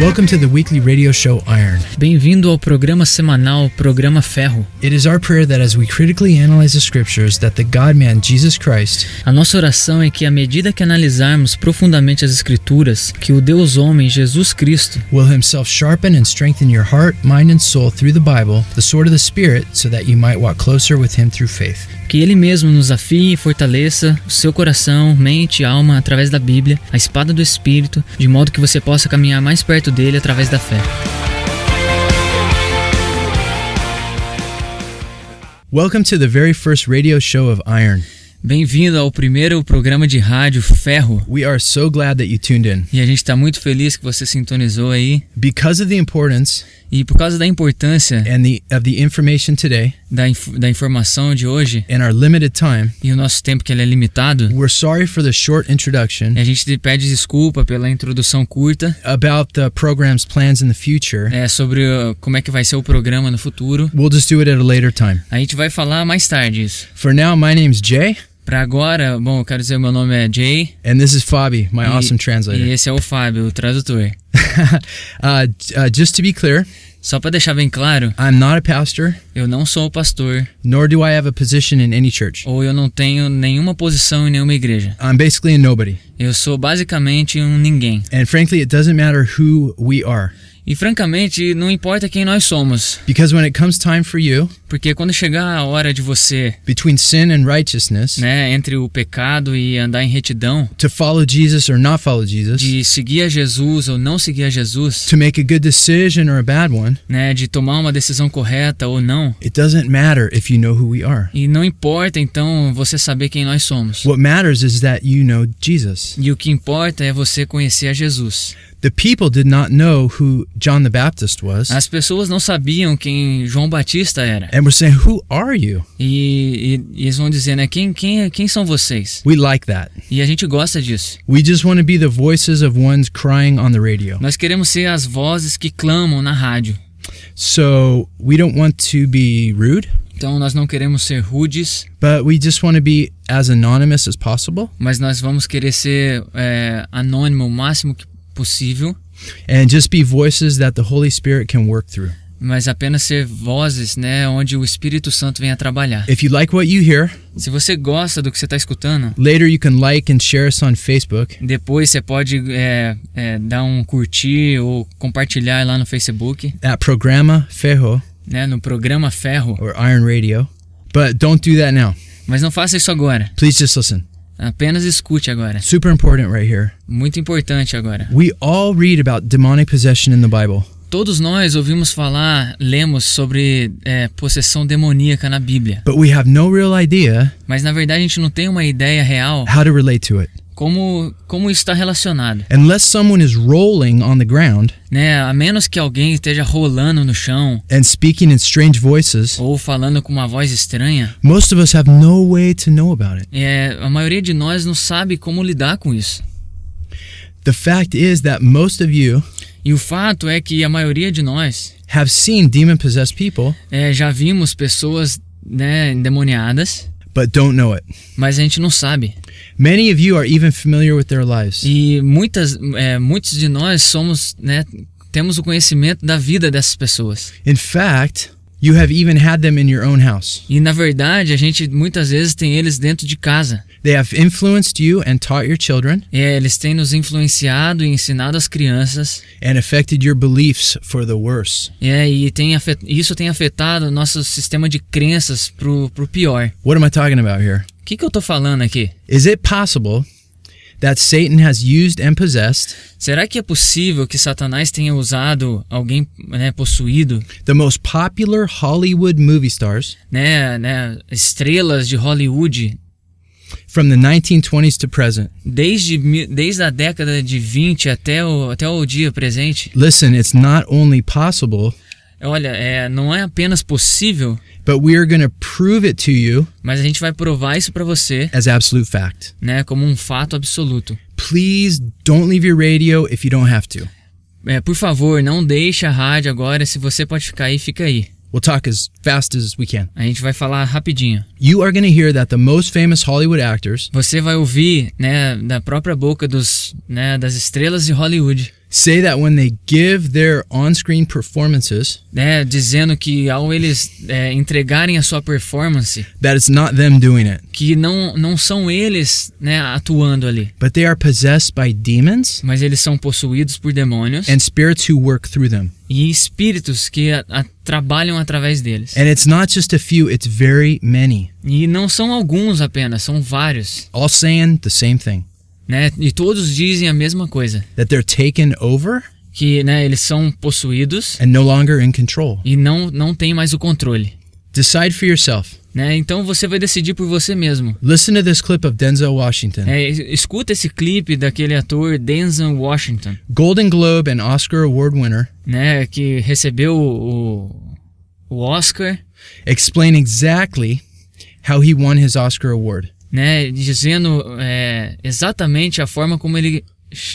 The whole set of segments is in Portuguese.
Welcome to the weekly radio show Iron. Bem-vindo ao programa semanal Programa Ferro. It is our prayer that as we critically analyze the scriptures that the God-man Jesus Christ A nossa oração é que à medida que analisarmos profundamente as escrituras, que o Deus homem Jesus Cristo will himself sharpen and strengthen your heart, mind and soul through the Bible, the sword of the spirit, so that you might walk closer with him through faith. Que ele mesmo nos afie e fortaleça o seu coração, mente e alma através da Bíblia, a espada do espírito, de modo que você possa caminhar mais perto dele através da fé. Welcome to the very first radio show of Iron. Bem-vindo ao primeiro programa de rádio Ferro. We are so glad that you tuned in. E a gente está muito feliz que você sintonizou aí. Because of the importance E por causa da importância and the of the information today da, inf- da informação de hoje and our limited time, e o nosso tempo que ele é limitado, we're sorry for the short introduction a gente te pede desculpa pela introdução curta about the program's plans in the future. é, sobre uh, como é que vai ser o programa no futuro. We'll just do it at a later time. A gente vai falar mais tarde isso. For now, my name's Jay, Pra agora, bom, eu quero dizer, meu nome é Jay. and this is Fabi, my e, awesome e translator. esse é o Fábio, o tradutor. uh, uh, just to be clear, Só pra deixar bem claro, I'm not a pastor, eu não sou pastor, nor do I have a position in any church. ou eu não tenho nenhuma posição em nenhuma igreja. I'm basically a nobody. Eu sou basicamente um ninguém. And frankly, it doesn't matter who we are. E francamente, não importa quem nós somos, Because when it comes time for you, porque quando chegar a hora de você, between sin and righteousness, né, entre o pecado e andar em retidão, to follow Jesus or not follow Jesus, de seguir a Jesus ou não seguir a Jesus, to make a good decision or a bad one, né, de tomar uma decisão correta ou não. it doesn't matter if you know who we are. E não importa então você saber quem nós somos. What matters is that you know Jesus. E o que importa é você conhecer a Jesus. The people did not know who John the Baptist was, As pessoas não sabiam quem João Batista era. and we're saying, Who are you? E, e- e eles vão dizer, né, quem, quem, quem são vocês? We like that. E a gente gosta disso. We just want to be the voices of ones crying on the radio. Nós queremos ser as vozes que clamam na rádio. So we don't want to be rude, Então nós não queremos ser rudes, but we just want to be as anonymous as possible mas nós vamos querer ser é, anônimo o máximo que possível, and just be voices that the Holy Spirit can work through. mas apenas ser vozes, né, onde o Espírito Santo venha trabalhar. If you like what you hear, Se você gosta do que você está escutando, later you can like and share us on Facebook. depois você pode é, é, dar um curtir ou compartilhar lá no Facebook, at Programa Ferro né, no programa Ferro. or Iron Radio. But don't do that now. Mas não faça isso agora. Please just listen. Apenas escute agora. Super important right here. Muito importante agora. We all read about demonic possession in the Bible, Todos nós ouvimos falar, lemos sobre é, possessão demoníaca na Bíblia. but we have no real idea Mas na verdade a gente não tem uma ideia real how to relate to it. Como, como isso está relacionado. Unless someone is rolling on the ground Né? A menos que alguém esteja rolando no chão and speaking in strange voices, ou falando com uma voz estranha, most of us have no way to know about it. é, a maioria de nós não sabe como lidar com isso. The fact is that most of you E o fato é que a maioria de nós have seen demon possessed people é, já vimos pessoas né, endemoniadas, but don't know it. mas a gente não sabe. Many of you are even familiar with their lives. E muitas, é, muitos de nós somos, né, temos o conhecimento da vida dessas pessoas. In fact, you have even had them in your own house. E na verdade, a gente muitas vezes tem eles dentro de casa. They have influenced you and taught your children É, eles têm nos influenciado e ensinado as crianças. and affected your beliefs for the worse. É, e tem isso tem afetado nosso sistema de crenças pro, pro pior. What am I talking about here? O que, que eu tô falando aqui? Is it possible that Satan has used and possessed Será que é possível que Satanás tenha usado alguém né, possuído, the most popular Hollywood movie stars né, né, estrelas de Hollywood from the 1920s to present? desde, desde a década de 20 até o, até o dia presente? Listen, it's not only possible, Olha, é, não é apenas possível, but we are going to prove it to you mas a gente vai provar isso pra você, as absolute fact. né, como um fato absoluto. Please don't leave your radio if you don't have to. É, por favor, não deixe a rádio agora. Se você pode ficar aí, fica aí. We'll talk as fast as we can. A gente vai falar rapidinho. You are going to hear that the most famous Hollywood actors Você vai ouvir, né, da própria boca dos, né, das estrelas de Hollywood, say that when they give their on screen performances, né, dizendo que ao eles é, entregarem a sua performance, that it's not them doing it, que não, não são eles, né, atuando ali, but they are possessed by demons mas eles são possuídos por demônios and spirits who work through them. e espíritos que a- a- trabalham através deles. And it's not just a few, it's very many, E não são alguns apenas, são vários, all saying the same thing né? E todos dizem a mesma coisa, that they're taken over que, né, eles são possuídos and no longer in control. e não não tem mais o controle, Decide for yourself. né? Então você vai decidir por você mesmo. Listen to this clip of Denzel Washington. É, es- escuta esse clipe daquele ator Denzel Washington, Golden Globe and Oscar Award winner, né, que recebeu o, o Oscar, explain exactly how he won his Oscar award. Né, dizendo é, exatamente a forma como ele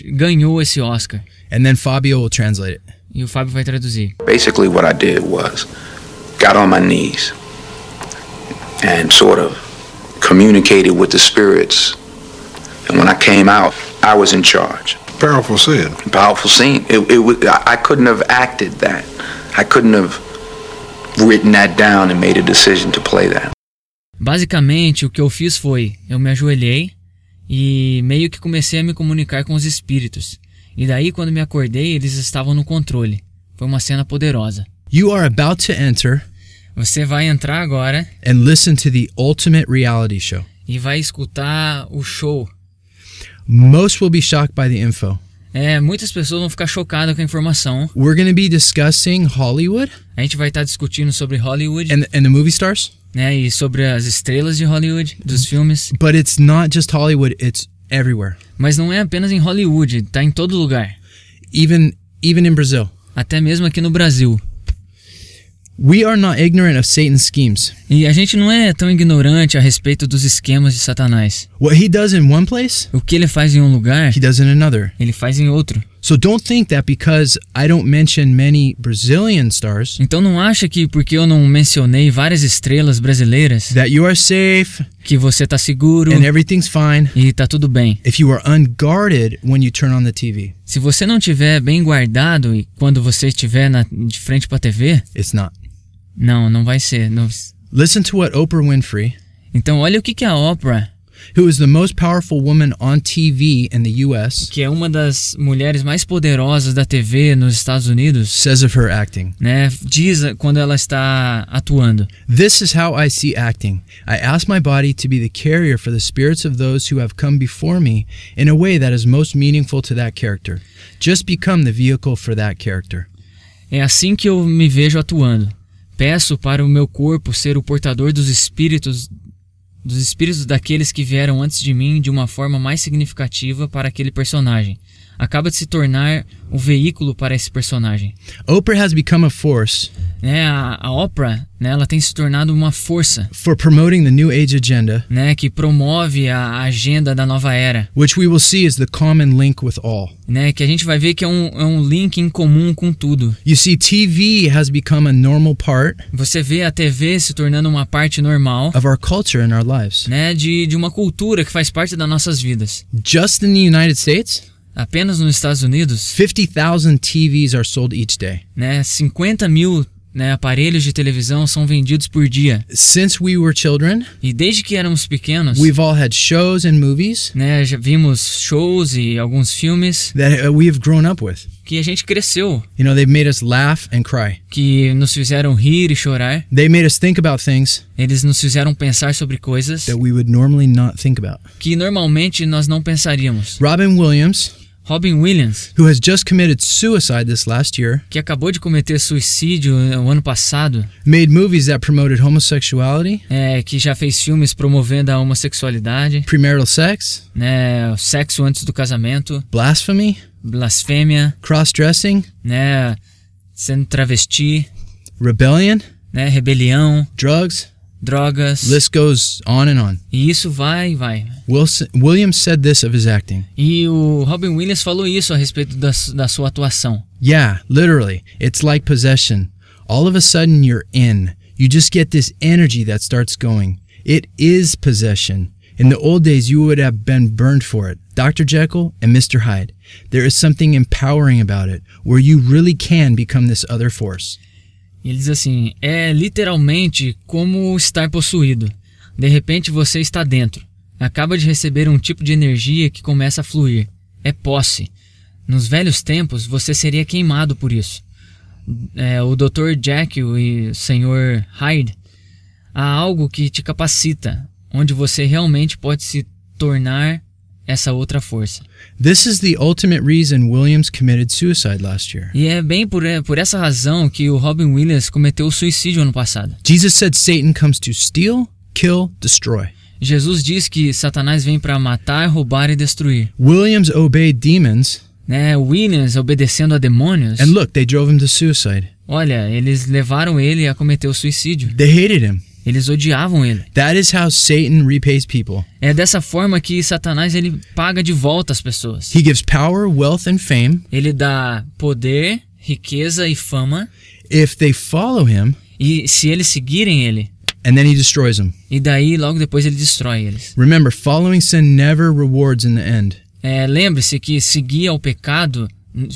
ganhou esse Oscar. And then Fabio will translate it. E o Fábio vai traduzir. Basically, what I did was got on my knees and sort of communicated with the spirits. And when I came out, I was in charge. Powerful scene. Powerful scene. It, it, I couldn't have acted that. I couldn't have written that down and made a decision to play that. Basicamente, o que eu fiz foi, eu me ajoelhei e meio que comecei a me comunicar com os espíritos. E daí, quando me acordei, eles estavam no controle. Foi uma cena poderosa. You are about to enter Você vai entrar agora and listen to the ultimate reality show. e vai escutar o show. Most will be shocked by the info. É, muitas pessoas vão ficar chocadas com a informação. We're going to be discussing Hollywood A gente vai estar discutindo sobre Hollywood, and, and the movie stars, né, e sobre as estrelas de Hollywood, dos filmes. but it's not just Hollywood, it's everywhere. Mas não é apenas em Hollywood, tá em todo lugar. Even even in Brazil. Até mesmo aqui no Brasil. We are not ignorant of Satan's schemes. E a gente não é tão ignorante a respeito dos esquemas de Satanás. What he does in one place, O que ele faz em um lugar, he does in another. ele faz em outro. So don't think that because I don't mention many Brazilian stars Então não acha que porque eu não mencionei várias estrelas brasileiras, that you are safe que você tá seguro and everything's fine e tá tudo bem. if you are unguarded when you turn on the TV. Se você não tiver bem guardado e quando você estiver na, de frente pra TV, It's not. não, não vai ser. não- Listen to what Oprah Winfrey, Então olha o que, que a Oprah, who is the most powerful woman on TV in the US, que é uma das mulheres mais poderosas da TV nos Estados Unidos, says of her acting. né, diz quando ela está atuando. This is how I see acting. I ask my body to be the carrier for the spirits of those who have come before me in a way that is most meaningful to that character. Just become the vehicle for that character. É assim que eu me vejo atuando. Peço para o meu corpo ser o portador dos espíritos dos espíritos daqueles que vieram antes de mim de uma forma mais significativa para aquele personagem. Acaba de se tornar o veículo para esse personagem. Oprah has become a force Né, a, a Oprah, né, ela tem se tornado uma força, for promoting the New Age agenda, né, que promove a agenda da nova era, which we will see is the common link with all. né, que a gente vai ver que é um, é um link em comum com tudo. You see, TV has become a normal part Você vê a TV se tornando uma parte normal, of our culture and our lives. né, de, de uma cultura que faz parte das nossas vidas. Just in the United States, Apenas nos Estados Unidos, 50,000 TVs are sold each day. né, 50 mil né, aparelhos de televisão são vendidos por dia. Since we were children, E desde que éramos pequenos, we've all had shows and movies né, já vimos shows e alguns filmes that uh, we have grown up with. que a gente cresceu, You know, they've made us laugh and cry. que nos fizeram rir e chorar. They made us think about things Eles nos fizeram pensar sobre coisas that we would normally not think about. que normalmente nós não pensaríamos. Robin Williams, Robin Williams, who has just committed suicide this last year, que acabou de cometer suicídio o ano passado, made movies that promoted homosexuality, é, que já fez filmes promovendo a homossexualidade, premarital sex, né, sexo antes do casamento, blasphemy, blasfêmia, cross dressing, né, sendo travesti, rebellion, né, rebelião, drugs. Drogas. List goes on and on. E isso vai e vai. Wilson, Williams said this of his acting. E o Robin Williams falou isso a respeito da, da sua atuação. Yeah, literally. It's like possession. all of a sudden you're in. You just get this energy that starts going. It is possession. In the old days, you would have been burned for it. Dr. Jekyll and Mr. Hyde. There is something empowering about it, where you really can become this other force. Ele diz assim: é literalmente como estar possuído. De repente você está dentro. Acaba de receber um tipo de energia que começa a fluir. É posse. Nos velhos tempos você seria queimado por isso. É, o Dr. Jekyll e o Sr. Hyde. Há algo que te capacita, onde você realmente pode se tornar essa outra força. This is the ultimate reason Williams committed suicide last year. E é bem por, por essa razão que o Robin Williams cometeu o suicídio ano passado. Jesus said Satan comes to steal, kill, destroy. Jesus diz que Satanás vem para matar, roubar e destruir. Williams obeyed demons, Né, Williams obedecendo a demônios. and look, they drove him to suicide. Olha, eles levaram ele a cometer o suicídio. They hated him. Eles odiavam ele. That is how Satan repays people. É dessa forma que Satanás ele paga de volta as pessoas. He gives power, wealth, and fame. Ele dá poder, riqueza e fama. If they follow him, E se eles seguirem ele, and then he destroys them. e daí logo depois ele destrói eles. Remember, following sin never rewards in the end. É, Lembre-se que seguir ao pecado,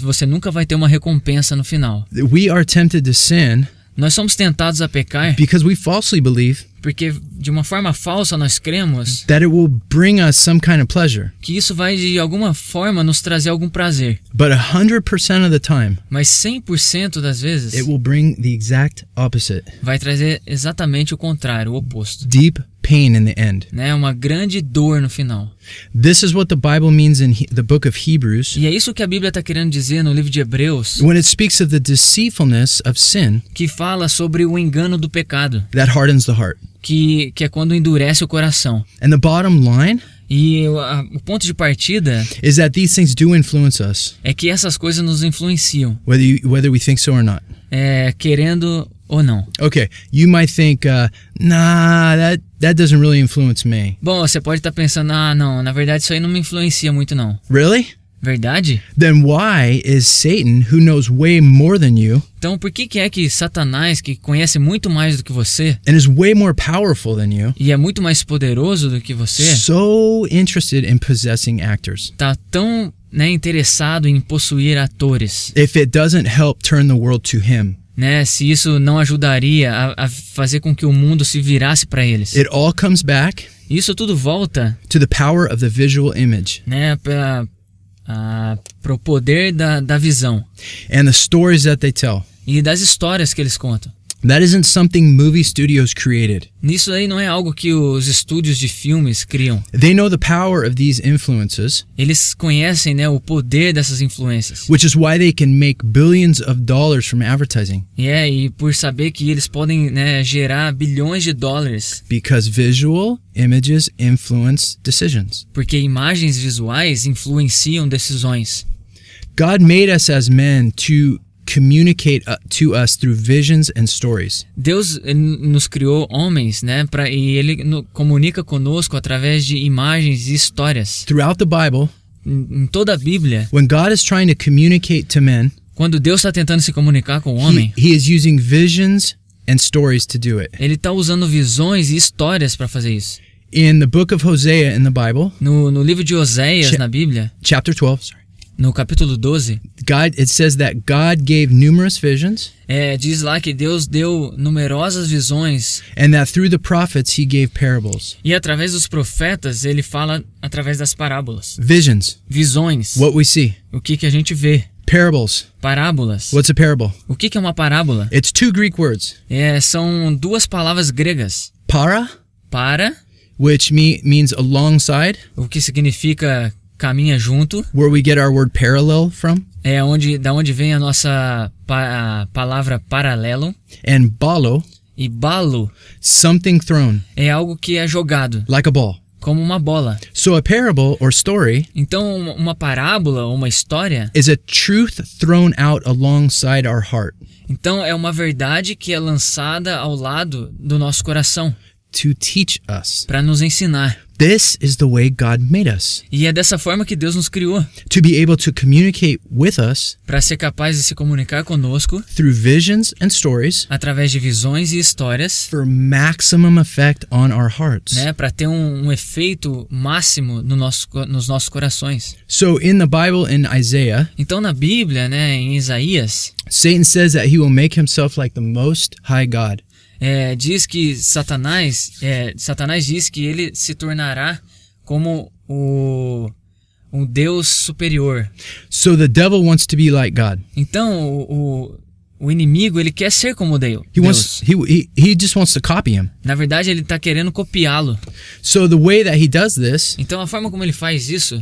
você nunca vai ter uma recompensa no final. We are tempted to sin Nós somos tentados a pecar because we falsely believe porque de uma forma falsa nós cremos that it will bring us some kind of pleasure. que isso vai de alguma forma nos trazer algum prazer. But 100% of the time, Mas 100% das vezes it will bring the exact opposite vai trazer exatamente o contrário, o oposto. deep pain in the end. Né? Uma grande dor no final. This is what the Bible means in he- the book of Hebrews E é isso que a Bíblia está querendo dizer no livro de Hebreus, when it speaks of the deceitfulness of sin que fala sobre o engano do pecado, that hardens the heart. que, que é quando endurece o coração. And the bottom line E o ponto de partida is that these things do influence us, é que essas coisas nos influenciam, whether you, whether we think so or not. é, querendo ou não. Okay, you might think, uh, nah, that that doesn't really influence me. Bom, você pode estar pensando, ah, não, na verdade isso aí não me influencia muito não. Really? Verdade? Then why is Satan, who knows way more than you Então por que, que é que Satanás, que conhece muito mais do que você and is way more powerful than you, e é muito mais poderoso do que você, so interested in possessing actors? tá tão né, interessado em possuir atores? If it doesn't help turn the world to him, Né, se isso não ajudaria a, a fazer com que o mundo se virasse para eles. it all comes back Isso tudo volta to the power of the visual image né, para o poder da, da visão and the stories that they tell. e das histórias que eles contam. That isn't something movie studios created. Nisso aí não é algo que os estúdios de filmes criam. They know the power of these influences, Eles conhecem né, o poder dessas influências. which is why they can make billions of dollars from advertising é, e por saber que eles podem né, gerar bilhões de dólares, because visual images influence decisions. porque imagens visuais influenciam decisões. God made us as men to communicate uh, to us through visions and stories. Deus ele nos criou homens, né, pra, e ele no- comunica conosco através de imagens e histórias. Throughout the Bible, Em, em toda a Bíblia, when God is trying to communicate to men, quando Deus está tentando se comunicar com o he, homem, he is using visions and stories to do it. ele está usando visões e histórias para fazer isso. In the book of Hosea in the Bible, No, no livro de Oséias, na Bíblia, chapter 12, sorry. No capítulo 12, God it says that God gave numerous visions é, diz lá que Deus deu numerosas visões and that through the prophets he gave parables. e através dos profetas ele fala através das parábolas. Visions, Visões, what we see. o que, que a gente vê. Parables, Parábolas. what's a parable? O que, que é uma parábola? It's two Greek words. É, são duas palavras gregas. Para, Para, which me, means alongside, o que significa caminha junto, where we get our word parallel from, é onde da onde vem a nossa pa- a palavra paralelo. and balo, E balo something thrown, é algo que é jogado, like a ball. como uma bola. So a parable or story Então, uma- parábola ou uma história, is a truth thrown out alongside our heart. então é uma verdade que é lançada ao lado do nosso coração. To teach us. para nos ensinar. This is the way God made us E é dessa forma que Deus nos criou, to be able to communicate with us para ser capaz de se comunicar conosco through visions and stories através de visões e histórias, for maximum effect on our hearts. né, para ter um, um efeito máximo no nosso, nos nossos corações. So in the Bible in Isaiah, Então na Bíblia, né, em Isaías, Satan says that he will make himself like the most high God. É, diz que Satanás, é, Satanás diz que ele se tornará como o um Deus superior. So the devil wants to be like God. Então o, o, o inimigo ele quer ser como Deus. He wants he he just wants to copy him. Na verdade ele está querendo copiá-lo. So the way that he does this Então a forma como ele faz isso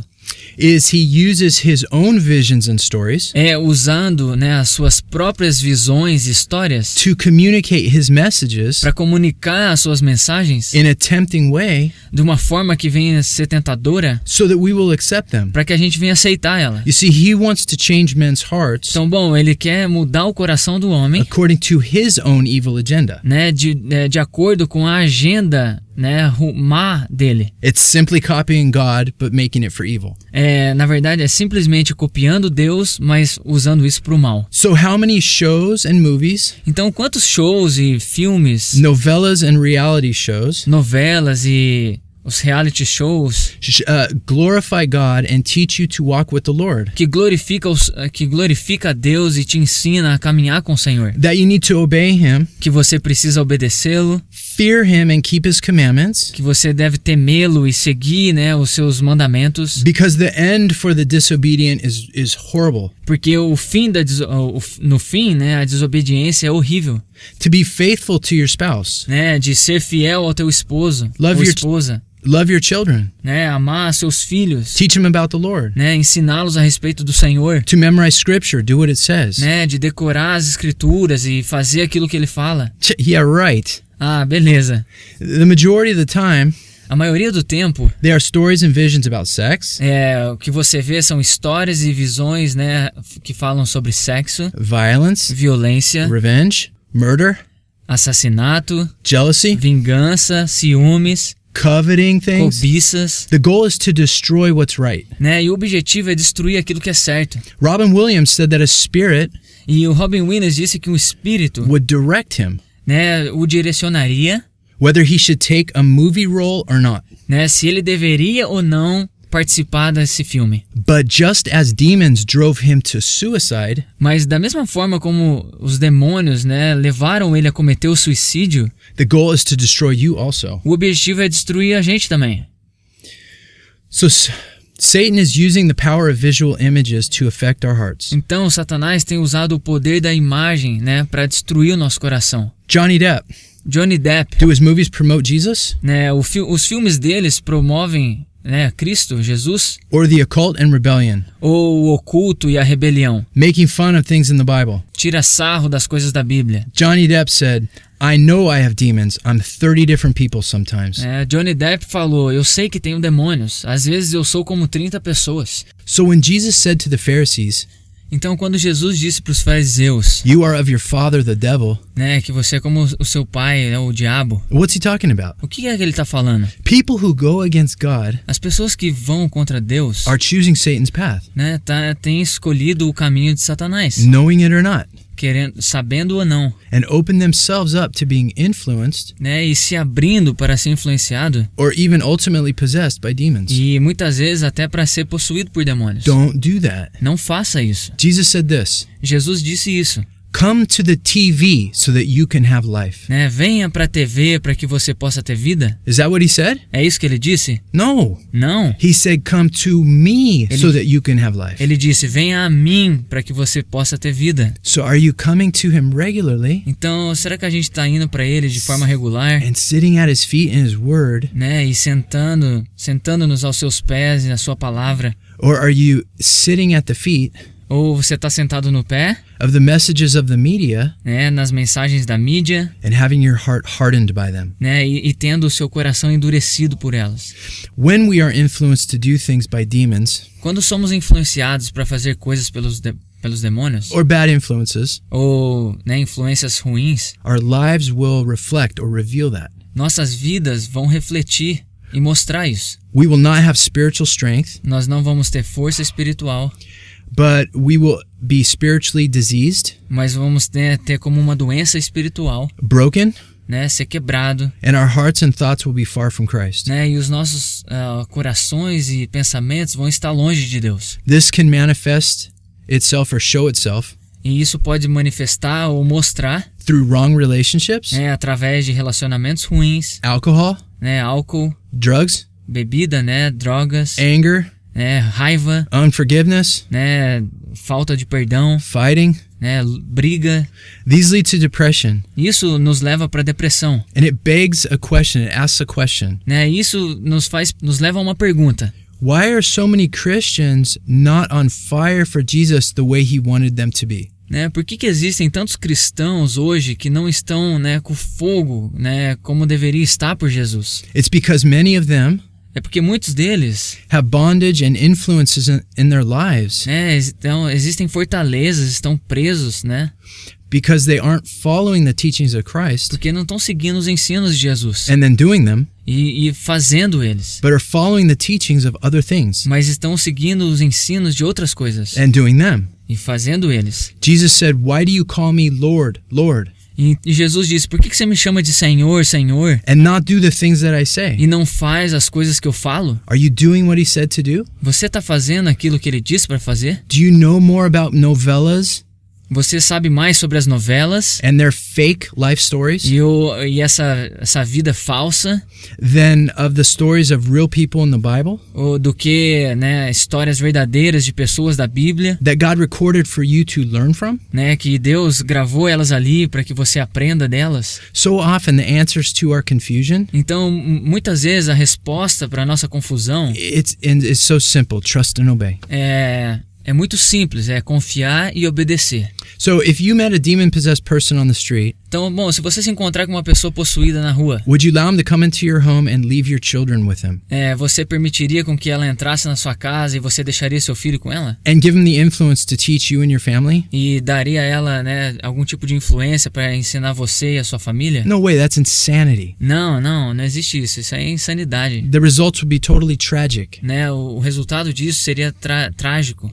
is he uses his own visions and stories é usando né, as suas próprias visões e histórias to communicate his messages para comunicar as suas mensagens in a tempting way de uma forma que venha ser tentadora so that we will accept them. para que a gente venha aceitar ela. You see, he wants to change men's hearts Então, bom, ele quer mudar o coração do homem, according to his own evil agenda. né, de, é, de acordo com a agenda, né, má dele. It's simply copying God but making it for evil. É, na verdade, é simplesmente copiando Deus, mas usando isso para o mal. So how many shows and movies, Então, quantos shows e filmes, novellas and reality shows novelas e os reality shows sh- uh, glorify God and teach you to walk with the Lord? que glorifica, os, que glorifica a Deus e te ensina a caminhar com o Senhor. That you need to obey him, Que você precisa obedecê-lo, fear him and keep his commandments que você deve temê-lo e seguir né, os seus mandamentos, because the end for the disobedient is is horrible. porque o fim da no fim, né, a desobediência é horrível, To be faithful to your spouse, né, de ser fiel ao teu esposo Love ou your- esposa, love your children, né, amar seus filhos, teach them about the Lord, né, ensiná-los a respeito do Senhor, to memorize scripture, do what it says. né, de decorar as escrituras e fazer aquilo que ele fala. Yeah, right. Ah, beleza. The majority of the time, A maioria do tempo, they are stories and visions about sex, é, o que você vê são histórias e visões, né, que falam sobre sexo, violence, violência, revenge, murder, assassinato, jealousy, vingança, ciúmes, coveting things. cobiças, The goal is to destroy what's right. né? E o objetivo é destruir aquilo que é certo. Robin Williams said that a spirit E o Robin Williams disse que um espírito, would direct him né, o direcionaria, whether he should take a movie role or not. né, se ele deveria ou não participar desse filme. But just as demons drove him to suicide, Mas da mesma forma como os demônios, né, levaram ele a cometer o suicídio, the goal is to destroy you also. o objetivo é destruir a gente também. So Satan is using the power of visual images to affect our hearts. Então, Satanás tem usado o poder da imagem, né, para destruir o nosso coração. Johnny Depp, Johnny Depp, do his movies promote Jesus né, o fi- os filmes deles promovem, né, Cristo, Jesus, or the occult and rebellion, ou o oculto e a rebelião. making fun of things in the Bible? Tira sarro das coisas da Bíblia. Johnny Depp said, I know I have demons. I'm 30 different people sometimes. É, Johnny Depp falou: Eu sei que tenho demônios. Às vezes eu sou como 30 pessoas. So when Jesus said to the Pharisees, Então, quando Jesus disse para os fariseus, You are of your father, the devil, né, que você é como o seu pai, é o diabo, what's he talking about? o que é que ele está falando? People who go against God As pessoas que vão contra Deus, are choosing Satan's path, né, tá, têm escolhido o caminho de Satanás, knowing it or not, querendo, sabendo ou não, and open themselves up to being influenced né, e se abrindo para ser influenciado or even ultimately possessed by demons. e muitas vezes até para ser possuído por demônios. Don't do that. Não faça isso. Jesus said this Jesus disse isso. Come to the TV so that you can have life. Né? Venha para a TV para que você possa ter vida. Is that what he said? É isso que ele disse? No. Não. He said, Come to me so that you can have life. Ele disse: Venha a mim para que você possa ter vida. So are you coming to him regularly Então, será que a gente está indo para ele de forma regular, and sitting at his feet in his word? né? E sentando, sentando-nos aos seus pés e na sua palavra? Or are you sitting at the feet Ou você está sentado no pé, of the messages of the media né? Nas mensagens da mídia, and having your heart hardened by them? né? E, e tendo o seu coração endurecido por elas. When we are influenced to do things by demons Quando somos influenciados para fazer coisas pelos, de- pelos demônios, or bad influences, ou né, influências ruins, our lives will reflect or reveal that. nossas vidas vão refletir e mostrar isso. We will not have spiritual strength, Nós não vamos ter força espiritual, but we will be spiritually diseased, mas vamos ter, ter como uma doença espiritual, broken, né? Ser quebrado, and our hearts and thoughts will be far from Christ. né? E os nossos ah, corações e pensamentos vão estar longe de Deus. This can manifest itself or show itself E isso pode manifestar ou mostrar through wrong relationships, né, através de relacionamentos ruins, alcohol, né? Álcool, drugs, bebida, né? Drogas, anger, né? Raiva, unforgiveness, né? Falta de perdão, fighting. né? Briga. These lead to depression. Isso nos leva para depressão, And it begs a question, it asks a question. né? Isso nos faz, nos leva a uma pergunta. Why are so many Christians not on fire for Jesus the way he wanted them to be? Né? Por que, que existem tantos cristãos hoje que não estão né, com fogo né, como deveria estar por Jesus? It's because many of them É porque muitos deles have bondage and influences in, in their lives né, estão, existem fortalezas, estão presos, né? because they aren't following the teachings of Christ Porque não estão seguindo os ensinos de Jesus and then doing them, e, e fazendo eles. but are following the teachings of other things Mas estão seguindo os ensinos de outras coisas and doing them. e fazendo eles. Jesus said, Why do you call me Lord, Lord, E, Jesus disse: Por que, que você me chama de Senhor, Senhor, and not do the things that I say? e não faz as coisas que eu falo? Are you doing what he said to do? Você está fazendo aquilo que ele disse para fazer? Do you know more about novellas Você sabe mais sobre as novelas and their fake life stories e, o, e essa, essa vida falsa than of the stories of real people in the Bible ou do que né, histórias verdadeiras de pessoas da Bíblia, that God recorded for you to learn from? né, que Deus gravou elas ali para que você aprenda delas. So often, the answers to our confusion Então, muitas vezes a resposta para nossa confusão it's it's so simple: trust and obey. é, é muito simples, é confiar e obedecer. So, if you met a demon-possessed person on the street, Então, bom, se você se encontrar com uma pessoa possuída na rua, would you allow him to come into your home and leave your children with him, é, você permitiria com que ela entrasse na sua casa e você deixaria seu filho com ela? and give him the influence to teach you and your family? E daria a ela né, algum tipo de influência para ensinar você e a sua família? No way. That's insanity. Não, não, não existe isso. Isso é insanidade. The results would be totally tragic. Né? O, o resultado disso seria trágico.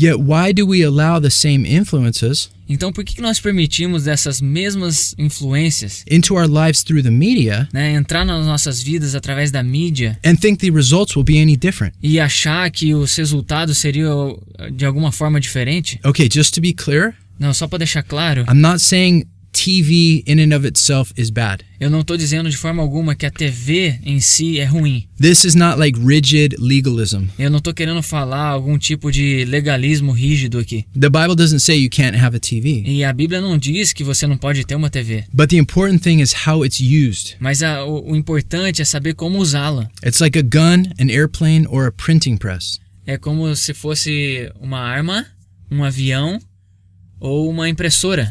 Yet, why do we allow the same influences Então, por que, nós permitimos essas mesmas influências into our lives through the media né, entrar nas nossas vidas através da mídia and think the results will be any different? e achar que os resultados seriam de alguma forma diferente? Okay, just to be clear, Não, só para deixar claro, I'm not saying TV in and of itself is bad. eu não estou dizendo de forma alguma que a TV em si é ruim. This is not like rigid legalism. Eu não estou querendo falar algum tipo de legalismo rígido aqui. The Bible doesn't say you can't have a TV. E a Bíblia não diz que você não pode ter uma TV. But the important thing is how it's used. Mas a- o, o importante é saber como usá-la. It's like a gun, an airplane, or a printing press. É como se fosse uma arma, um avião ou uma impressora.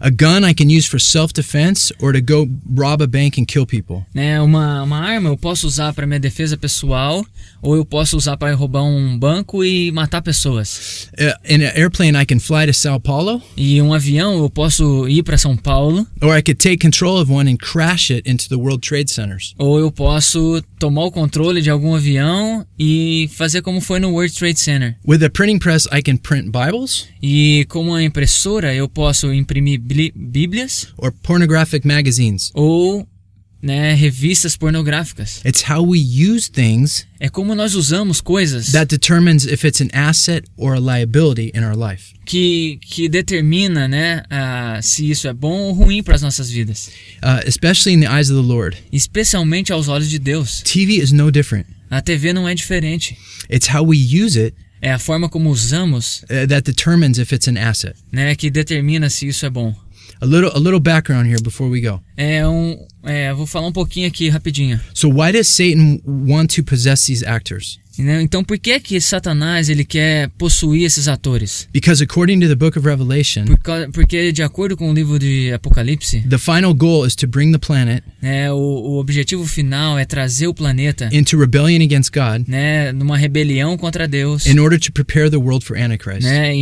A gun I can use for self defense or to go rob a bank and kill people. Né? Uma, uma arma eu posso usar para minha defesa pessoal ou eu posso usar para roubar um banco e matar pessoas. Uh, in an airplane, I can fly to Sao Paulo, E um avião eu posso ir para São Paulo or I could take control of one and crash it into the World Trade Centers. ou eu posso tomar o controle de algum avião e fazer como foi no World Trade Center. With a printing press, I can print Bibles E com uma impressora eu posso imprimir bíblias or pornographic magazines. ou né, revistas pornográficas. It's how we use things É como nós usamos coisas that determines if it's an asset or a liability in our life. que, que determina né, ah, se isso é bom ou ruim para as nossas vidas. Uh, especially in the eyes of the Lord. Especialmente aos olhos de Deus. TV is no different. A TV não é diferente. It's how we use it É a forma como usamos uh, that determines if it's an asset. né, que determina se isso é bom. A little, a little background here before we go. É um, é, vou falar um pouquinho aqui rapidinho. So, why does Satan want to possess these actors? Então por que que Satanás ele quer possuir esses atores? Because according to the book of Revelation, Por cau- Porque de acordo com o livro de Apocalipse, the final goal is to bring the planet né, o, o objetivo final é trazer o planeta into rebellion against God né, numa rebelião contra Deus, in order to prepare the world for Antichrist. né,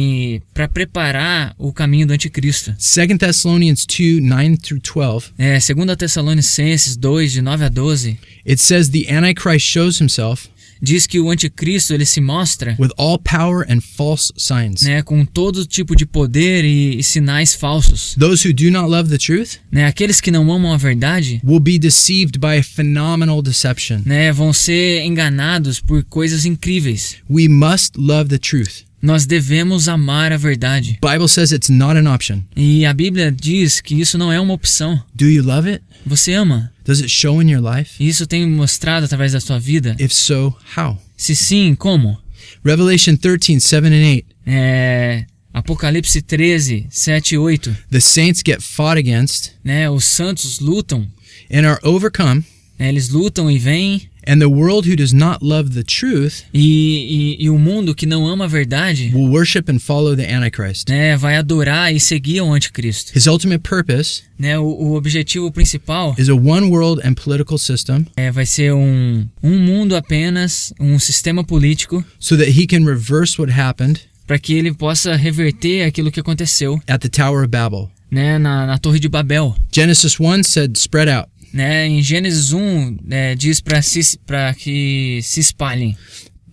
para preparar o caminho do anticristo. 2 Thessalonians 2 9 through 12, É, segundo a Tessalonicenses 2 de 9 a 12, it says the Antichrist shows himself diz que o anticristo ele se mostra with all power and false signs. né, com todo tipo de poder e, e sinais falsos. Those who do not love the truth Né, aqueles que não amam a verdade will be deceived by a phenomenal deception. né, vão ser enganados por coisas incríveis. We must love the truth. Nós devemos amar a verdade. Bible says it's not an option. E a Bíblia diz que isso não é uma opção. Do you love it? Você ama. Does it show in your life? Isso tem mostrado através da sua vida? If so, how? Se sim, como? Revelation 13 7 and 8. É, Apocalipse 13, 7 e 8. The saints get fought against Né, os santos lutam. and are overcome, né, eles lutam e vêm. And the world who does not love the truth E, e, e o mundo que não ama a verdade will worship and follow the Antichrist. né, vai adorar e seguir o anticristo. His ultimate purpose Né, o, o objetivo principal is a one world and political system é, vai ser um, um mundo apenas, um sistema político, so that he can reverse what happened para que ele possa reverter aquilo que aconteceu at the Tower of Babel. né, na, na Torre de Babel. Genesis 1 said, spread out. Né, em Gênesis 1 é, diz para que se espalhem.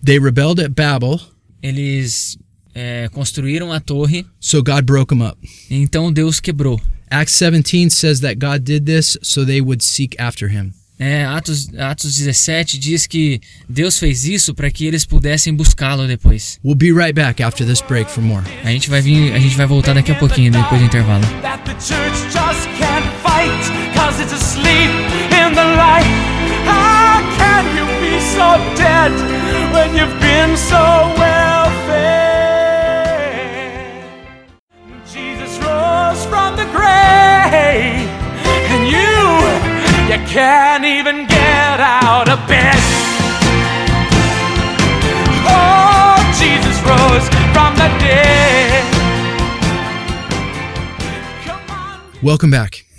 They rebelled at Babel, Eles é, construíram a torre, so God broke them up. então Deus quebrou. Acts 17 says that God did this so they would seek after him. É, Atos, Atos 17 diz que Deus fez isso para que eles pudessem buscá-lo depois. We'll be right back after this break for more. A gente vai vir, a gente vai voltar daqui a pouquinho depois do intervalo. Cause it's asleep in the light. How can you be so dead when you've been so well fed? Jesus rose from the grave and you, you can't even get out of bed. Oh, Jesus rose from the dead. Welcome back.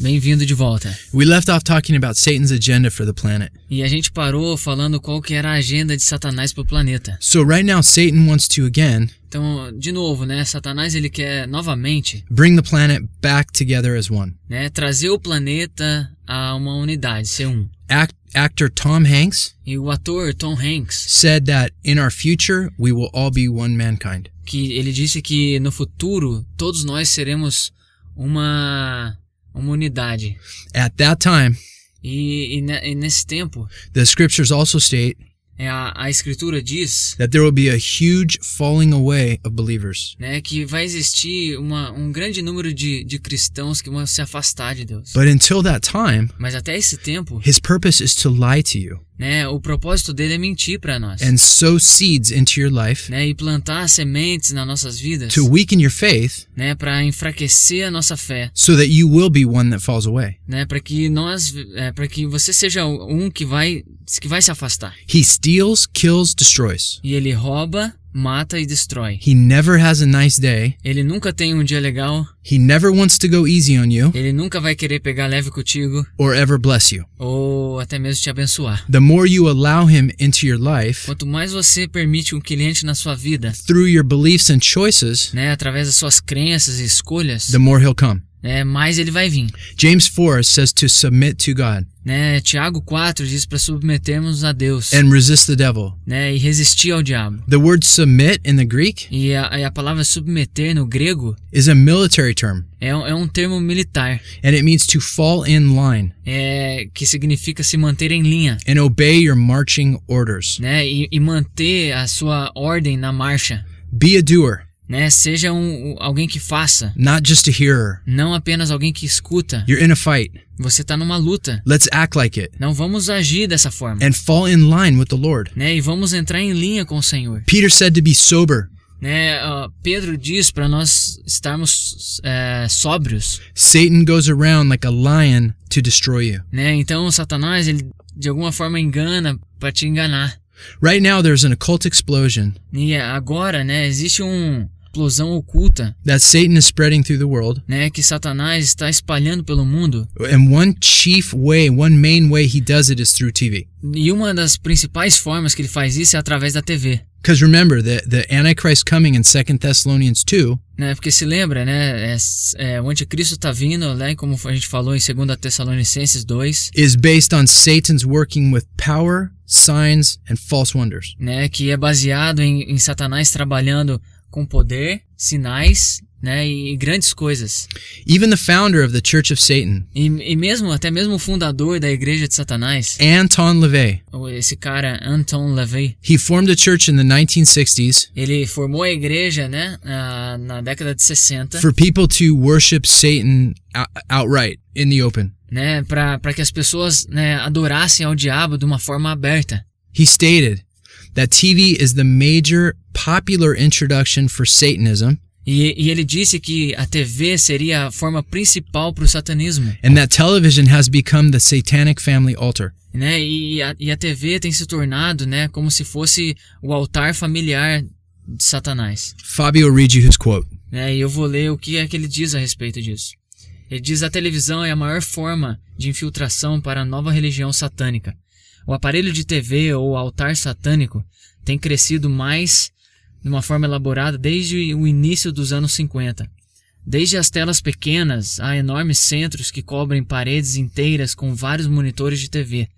Bem-vindo de volta. We left off talking about Satan's agenda for the planet. E a gente parou falando qual que era a agenda de Satanás pro planeta. So right now Satan wants to again Então, de novo, né, Satanás ele quer novamente, bring the planet back together as one. né, trazer o planeta a uma unidade, ser um. Act- actor Tom Hanks E o ator Tom Hanks, said that in our future we will all be one mankind. que ele disse que no futuro todos nós seremos uma uma unidade. At that time, E, e, ne- e nesse tempo, the scriptures also state é, a, a escritura diz that there will be a huge falling away of believers. né, que vai existir uma, um grande número de, de cristãos que vão se afastar de Deus. But until that time, Mas até esse tempo, his purpose is to lie to you né, o propósito dele é mentir para nós. and sow seeds into your life Né, e plantar sementes nas nossas vidas, to weaken your faith né, para enfraquecer a nossa fé, so that you will be one that falls away. né, para que nós, é, para que você seja um que vai, que vai se afastar. He steals, kills, destroys. E ele rouba, mata e destrói. He never has a nice day. Ele nunca tem um dia legal, He never wants to go easy on you ele nunca vai querer pegar leve contigo or ever bless you. ou até mesmo te abençoar. The more you allow him into your life Quanto mais você permite um cliente na sua vida, through your beliefs and choices, né, através das suas crenças e escolhas, the more he'll come. Né, mais ele vai vir. James 4 says to submit to God Né, Tiago 4 diz para submetermos a Deus, and resist the devil. né, e resistir ao diabo. The word submit in the Greek E a, e a palavra submeter no grego is a military term é, é um termo militar, and it means to fall in line é, que significa se manter em linha, and obey your marching orders. né, e, e manter a sua ordem na marcha, Be a doer, né, seja um, alguém que faça, not just a hearer. não apenas alguém que escuta. You're in a fight. Você tá numa luta. Let's act like it Não vamos agir dessa forma, and fall in line with the Lord. né, e vamos entrar em linha com o Senhor. Peter said to be sober. Né, ó, Pedro diz para nós estarmos é, sóbrios, Satan goes around like a lion to destroy you. né? Então Satanás ele de alguma forma engana para te enganar. Right now, there's an occult explosion E agora, né, existe uma explosão oculta, that Satan is spreading through the world. né, que Satanás está espalhando pelo mundo. And one chief way, one main way he does it is through TV. E uma das principais formas que ele faz isso é através da TV. Because remember, the, the Antichrist coming in 2 Thessalonians 2 Né, porque se lembra, né, é, é, o anticristo está vindo, né, como a gente falou em 2 Tessalonicenses 2, is based on Satan's working with power, signs, and false wonders. né, que é baseado em, em Satanás trabalhando com poder, sinais, né, e, e grandes coisas. Even the founder of the Church of Satan, E, e mesmo até mesmo o fundador da igreja de Satanás, Anton LaVey, esse cara Anton LaVey, he formed a church in the 1960s ele formou a igreja, né, na, na década de 60, for people to worship Satan out- outright in the open. né, para que as pessoas, né, adorassem ao diabo de uma forma aberta. He stated that TV is the major popular introduction for Satanism E, e ele disse que a TV seria a forma principal para o satanismo, and that television has become the satanic family altar. né? E a, e a TV tem se tornado, né, como se fosse o altar familiar de Satanás. Fabio read you his quote. Né? E eu vou ler o que é que ele diz a respeito disso. Ele diz: a televisão é a maior forma de infiltração para a nova religião satânica. O aparelho de TV ou altar satânico tem crescido mais de uma forma elaborada desde o início dos anos 50. Desde as telas pequenas a enormes centros que cobrem paredes inteiras com vários monitores de TV.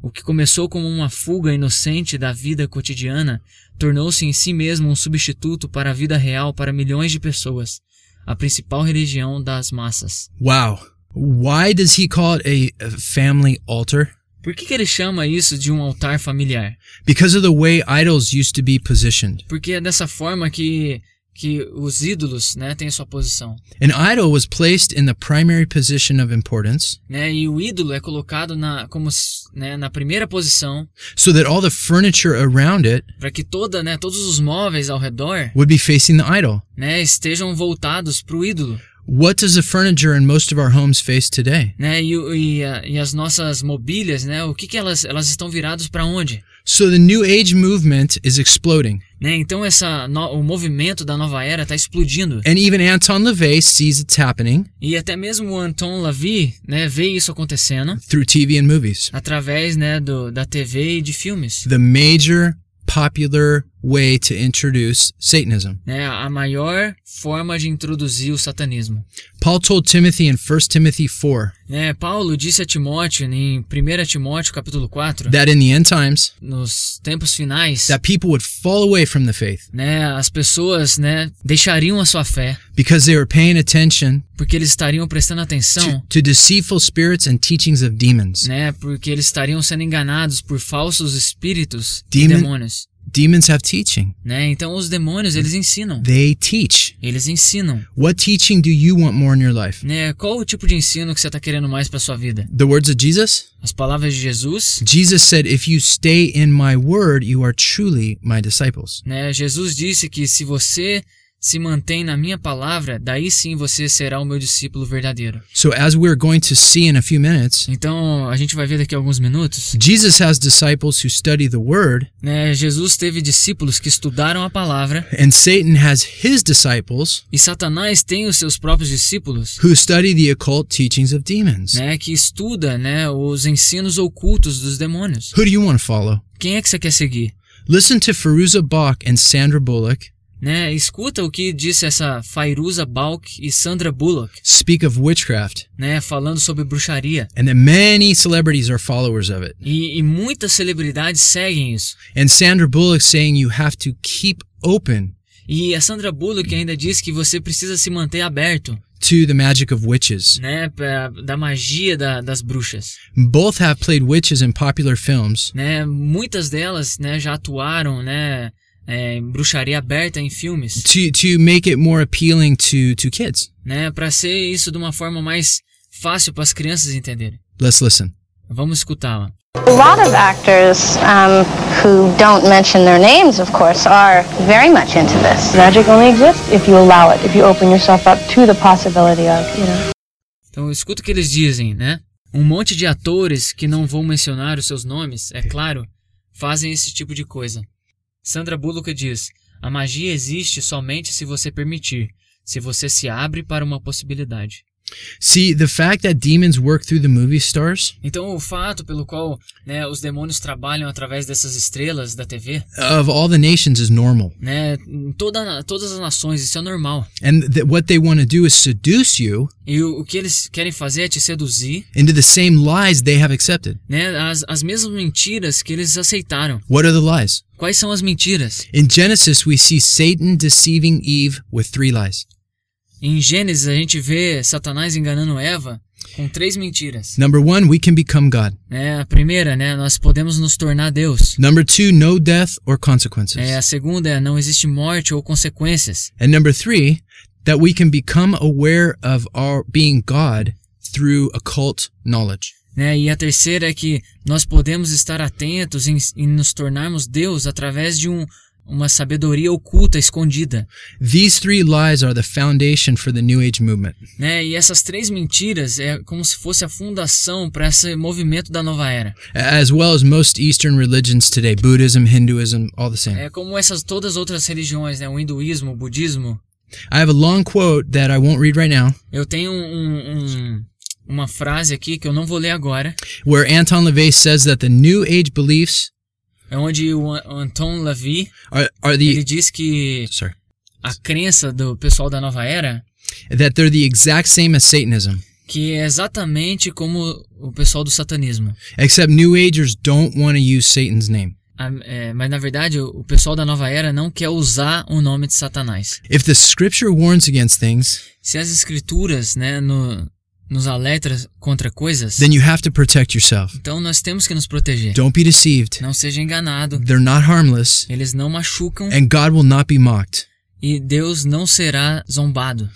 O que começou como uma fuga inocente da vida cotidiana tornou-se em si mesmo um substituto para a vida real para milhões de pessoas, a principal religião das massas. Wow. Why does he call it a, family altar? Por que, que ele chama isso de um altar familiar? Because of the way idols used to be positioned. Porque é dessa forma que, que os ídolos né, têm sua posição. An idol was placed in the primary position of importance Né? E o ídolo é colocado na, como, né, na primeira posição so that all the furniture around it para que toda, né, todos os móveis ao redor would be facing the idol. né, estejam voltados para o ídolo. What does the furniture in most of our homes face today? Né? E, e, a- e as nossas mobílias, né, o que, que elas, elas estão viradas para onde? So the New Age movement is exploding. Né? Então essa, no- o movimento da nova era está explodindo. And even Anton LaVey sees it's happening E até mesmo o Anton Lavie né, vê isso acontecendo through TV and movies. através né, do, da TV e de filmes. The major popular way to introduce Satanism. Né, a maior forma de introduzir o satanismo. Paul told Timothy in 1 Timothy 4 Né, Paulo disse a Timóteo em 1 Timóteo capítulo 4, that in the end times nos tempos finais, that people would fall away from the faith né, as pessoas né, deixariam a sua fé because they were paying attention porque eles estariam prestando atenção to, to deceitful spirits and teachings of demons. né? Porque eles estariam sendo enganados por falsos espíritos Demon- e demônios, Demons have teaching. né? Então os demônios, eles ensinam. They teach. Eles ensinam, What teaching do you want more in your life? né? Qual o tipo de ensino que você está querendo mais para sua vida? The words of Jesus? As palavras de Jesus, Jesus said, If you stay in my word, you are truly my disciples. né? Jesus disse que se você se mantém na minha palavra, daí sim você será o meu discípulo verdadeiro. So, as we're going to see in a few minutes, Então, a gente vai ver daqui a alguns minutos, Jesus has disciples who study the word, né? Jesus teve discípulos que estudaram a palavra and Satan has his disciples e Satanás tem os seus próprios discípulos who study the occult teachings of demons. né, que estuda, né, os ensinos ocultos dos demônios. Who do you want to follow? Quem é que você quer seguir? Listen to Feruza Balk and Sandra Bullock Né, escuta o que disse essa Fairuza Balk e Sandra Bullock, speak of witchcraft, né, falando sobre bruxaria. and that many celebrities are followers of it. E, e muitas celebridades seguem isso. And Sandra Bullock saying you have to keep open E a Sandra Bullock ainda diz que você precisa se manter aberto, to the magic of witches. né, pra, da magia da- das bruxas. Both have played witches in popular films, Né, muitas delas, né, já atuaram, né, é, bruxaria aberta em filmes, to to make it more appealing to to kids. né, para ser isso de uma forma mais fácil para as crianças entenderem. Let's listen. Vamos escutá-la. A lot of actors um, who don't mention their names, of course, are very much into this. Magic only exists if you allow it, if you open yourself up to the possibility of, you know. Então escuta o que eles dizem, né? Um monte de atores que não vou mencionar os seus nomes, é claro, fazem esse tipo de coisa. Sandra Bullock diz: A magia existe somente se você permitir, se você se abre para uma possibilidade. See, the fact that demons work through the movie stars Então, o fato pelo qual né, os demônios trabalham através dessas estrelas da TV, of all the nations is normal. né, toda, todas as nações, isso é normal. And th- what they want to do is seduce you E o, o que eles querem fazer é te seduzir, into the same lies they have accepted. né, as, as mesmas mentiras que eles aceitaram. What are the lies? Quais são as mentiras? In Genesis, we see Satan deceiving Eve with three lies. Em Gênesis, a gente vê Satanás enganando Eva com três mentiras. Number one, we can become God. É, a primeira, né, nós podemos nos tornar Deus. Number two, no death or consequences. É, a segunda é não existe morte ou consequências. And number three, that we can become aware of our being God through occult knowledge. Né? E a terceira é que nós podemos estar atentos em, em nos tornarmos Deus através de um, uma sabedoria oculta, escondida. These three lies are the foundation for the New Age movement. Né? E essas três mentiras é como se fosse a fundação para esse movimento da nova era. As well as most Eastern religions today, Buddhism, Hinduism, all the same. É como essas todas as outras religiões, né? o hinduísmo, o budismo. I have a long quote that I won't read right now, Eu tenho um, um- uma frase aqui que eu não vou ler agora, where Anton LaVey says that the New Age beliefs é onde o An- o Anton Lavey are, are ele the diz que sorry a crença do pessoal da nova era that they're the exact same as Satanism, que é exatamente como o pessoal do satanismo. except New Agers don't want to use Satan's name. A- é, mas na verdade o, o pessoal da nova era não quer usar o nome de Satanás. If the Scripture warns against things, Se as escrituras, né, no, nos alertam contra coisas, then you have to protect yourself. então nós temos que nos proteger. Don't be deceived. Não seja enganado. They're not harmless, Eles não machucam and God will not be mocked. E Deus não será zombado.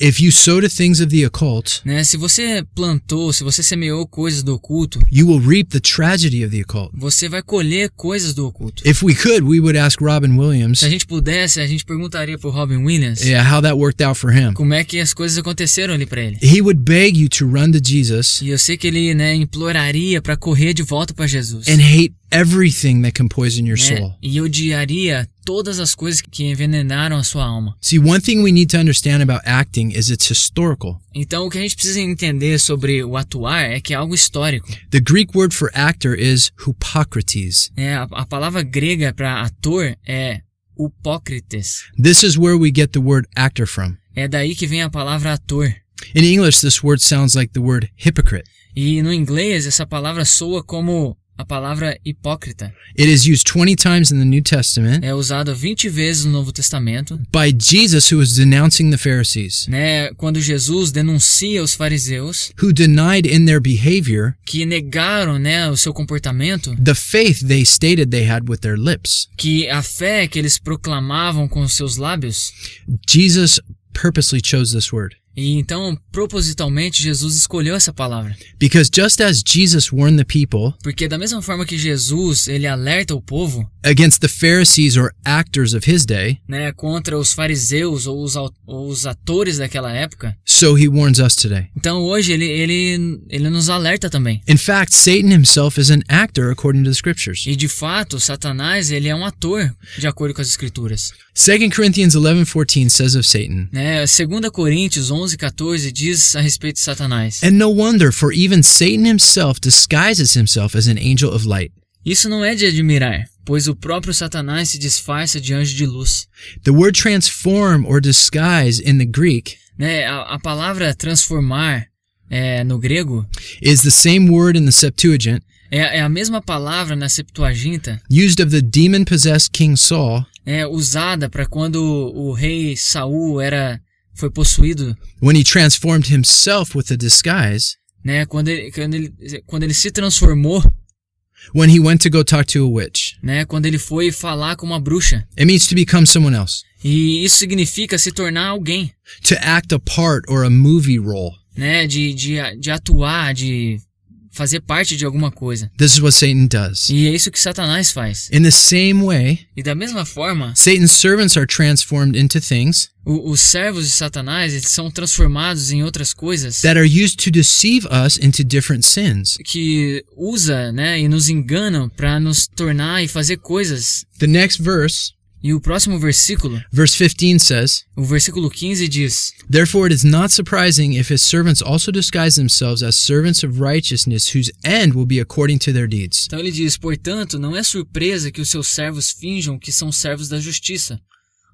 If you sow to things of the occult, Né? Se você plantou, se você semeou coisas do oculto, you will reap the tragedy of the occult. você vai colher coisas do oculto. If we could, we would ask Robin Williams, Se a gente pudesse, a gente perguntaria pro Robin Williams yeah, how that worked out for him. como é que as coisas aconteceram ali pra ele. He would beg you to run to Jesus E eu sei que ele, né, imploraria pra correr de volta pra Jesus. and hate everything that can poison your né? soul. E odiaria todas as coisas que envenenaram a sua alma. See, one thing we need to understand about acting is it's historical. Então, o que a gente precisa entender sobre o atuar é que é algo histórico. The Greek word for actor is Hippocrates. né? a, a palavra grega para ator é hipócrites. This is where we get the word actor from. É daí que vem a palavra ator. In English, this word sounds like the word hypocrite. E no inglês, essa palavra soa como a palavra hipócrita. It is used 20 times in the New Testament É usada 20 vezes no Novo Testamento. by Jesus, who was denouncing the Pharisees, Né? Quando Jesus denuncia os fariseus who denied in their behavior que negaram né, o seu comportamento, the faith they stated they had with their lips. que a fé que eles proclamavam com os seus lábios, Jesus purposely chose this word e então propositalmente Jesus escolheu essa palavra. because just as Jesus warned the people Porque da mesma forma que Jesus, ele alerta o povo, against the Pharisees or actors of his day, né, contra os fariseus ou os, ou os atores daquela época. so he warns us today. Então hoje ele, ele, ele nos alerta também. In fact, Satan himself is an actor according to the scriptures. E de fato, Satanás ele é um ator, de acordo com as escrituras. 2 Corinthians 11:14 says of Satan, Né? 2 Coríntios 11, 14 diz a respeito de Satanás. And no wonder, for even Satan himself disguises himself as an angel of light. Isso não é de admirar, pois o próprio Satanás se disfarça de anjo de luz. The word transform or disguise in the Greek Né? A, a palavra transformar é, no grego is the same word in the Septuagint é, é a mesma palavra na Septuaginta used of the demon possessed King Saul é usada para quando o rei Saul era foi possuído, when he transformed himself with a disguise né? Quando ele, quando ele, quando ele se transformou, when he went to go talk to a witch. né? Quando ele foi falar com uma bruxa. It means to become someone else, E isso significa se tornar alguém, to act a part or a movie role. né? De, de, de atuar, de fazer parte de alguma coisa. This is what Satan does. E é isso que Satanás faz. In the same way, E da mesma forma, Satan's servants are transformed into things o- os servos de Satanás eles são transformados em outras coisas that are used to deceive us into different sins. que usa, né, e nos enganam para nos tornar e fazer coisas. The next verse, E o próximo versículo, verse 15 says, o versículo 15 diz: Therefore it is not surprising if his servants also disguise themselves as servants of righteousness, whose end will be according to their deeds. Então ele diz: Portanto, não é surpresa que os seus servos finjam que são servos da justiça.